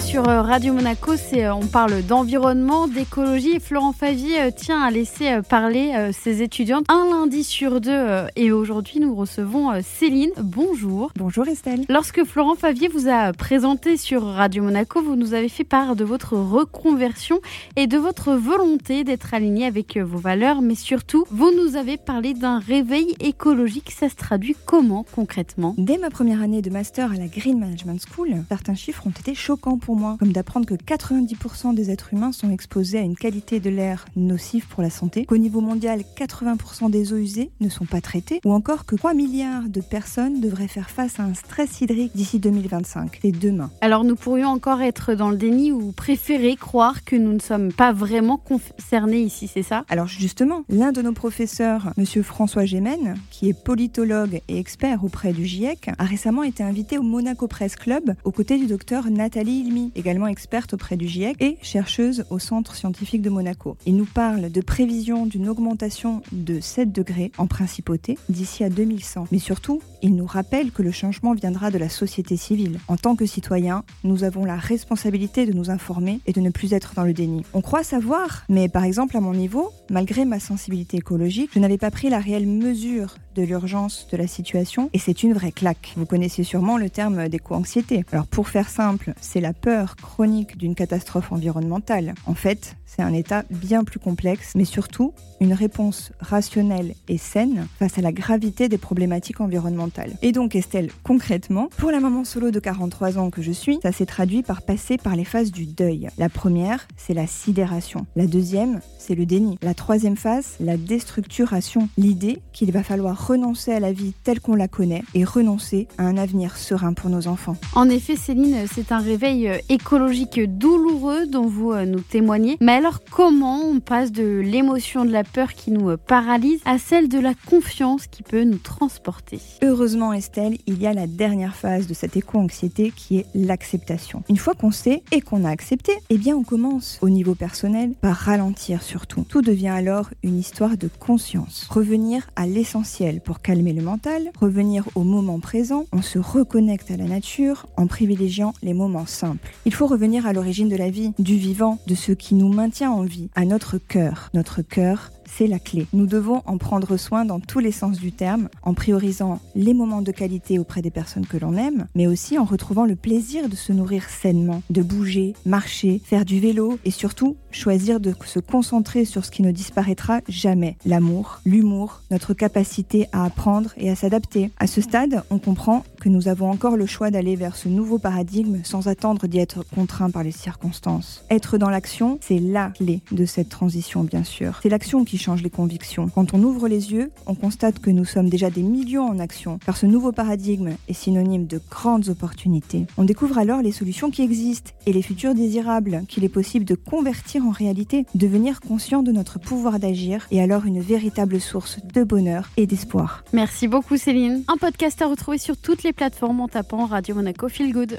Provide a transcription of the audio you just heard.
Sur euh, Radio Monaco, c'est euh, on parle d'environnement, d'écologie. Florent Favier euh, tient à laisser parler ses étudiantes un lundi sur deux. Et aujourd'hui, nous recevons Céline. Bonjour. Bonjour Estelle. Lorsque Florent Favier vous a présenté sur Radio Monaco, vous nous avez fait part de votre reconversion et de votre volonté d'être aligné avec vos valeurs. Mais surtout, vous nous avez parlé d'un réveil écologique. Ça se traduit comment concrètement? Dès ma première année de master à la Green Management School, certains chiffres ont été choquant pour moi, comme d'apprendre que 90% des êtres humains sont exposés à une qualité de l'air nocive pour la santé, qu'au niveau mondial, 80% des eaux usées ne sont pas traitées, ou encore que 3 milliards de personnes devraient faire face à un stress hydrique d'ici 2025. C'est demain. Alors nous pourrions encore être dans le déni ou préférer croire que nous ne sommes pas vraiment concernés ici, c'est ça? Alors justement, l'un de nos professeurs, monsieur François Gémen, qui est politologue et expert auprès du GIEC, a récemment été invité au Monaco Press Club aux côtés du docteur Nathalie Également experte auprès du GIEC et chercheuse au Centre scientifique de Monaco. Il nous parle de prévision d'une augmentation de 7 degrés en principauté d'ici à 2100. Mais surtout, il nous rappelle que le changement viendra de la société civile. En tant que citoyens, nous avons la responsabilité de nous informer et de ne plus être dans le déni. On croit savoir, mais par exemple à mon niveau, malgré ma sensibilité écologique, je n'avais pas pris la réelle mesure de l'urgence de la situation et c'est une vraie claque. Vous connaissez sûrement le terme d'éco-anxiété. Alors pour faire simple, c'est la peur chronique d'une catastrophe environnementale. En fait, c'est un état bien plus complexe, mais surtout une réponse rationnelle et saine face à la gravité des problématiques environnementales. Et donc Estelle, concrètement, pour la maman solo de 43 ans que je suis, ça s'est traduit par passer par les phases du deuil. La première, c'est la sidération. La deuxième, c'est le déni. La troisième phase, la déstructuration. L'idée qu'il va falloir renoncer à la vie telle qu'on la connaît et renoncer à un avenir serein pour nos enfants. En effet, Céline, c'est un réveil euh, écologique douloureux dont vous euh, nous témoignez. Mais alors, comment on passe de l'émotion de la peur qui nous euh, paralyse à celle de la confiance qui peut nous transporter? Heureusement, Estelle, il y a la dernière phase de cette éco-anxiété qui est l'acceptation. Une fois qu'on sait et qu'on a accepté, eh bien, on commence au niveau personnel par ralentir surtout. Tout devient alors une histoire de conscience. Revenir à l'essentiel pour calmer le mental, revenir au moment présent, on se reconnecte à la nature en privilégiant les moments simples. Il faut revenir à l'origine de la vie, du vivant, de ce qui nous maintient en vie, à notre cœur. Notre cœur, c'est la clé. Nous devons en prendre soin dans tous les sens du terme, en priorisant les moments de qualité auprès des personnes que l'on aime, mais aussi en retrouvant le plaisir de se nourrir sainement, de bouger, marcher, faire du vélo et surtout choisir de se concentrer sur ce qui ne disparaîtra jamais, l'amour, l'humour, notre capacité à apprendre et à s'adapter. À ce stade, on comprend que nous avons encore le choix d'aller vers ce nouveau paradigme sans attendre d'y être contraint par les circonstances. Être dans l'action, c'est la clé de cette transition, bien sûr. C'est l'action qui change les convictions. Quand on ouvre les yeux, on constate que nous sommes déjà des millions en action, car ce nouveau paradigme est synonyme de grandes opportunités. On découvre alors les solutions qui existent et les futurs désirables qu'il est possible de convertir en réalité, devenir conscient de notre pouvoir d'agir et alors une véritable source de bonheur et d'espoir. Merci beaucoup Céline. Un podcast à retrouver sur toutes les plateformes en tapant Radio Monaco Feel Good.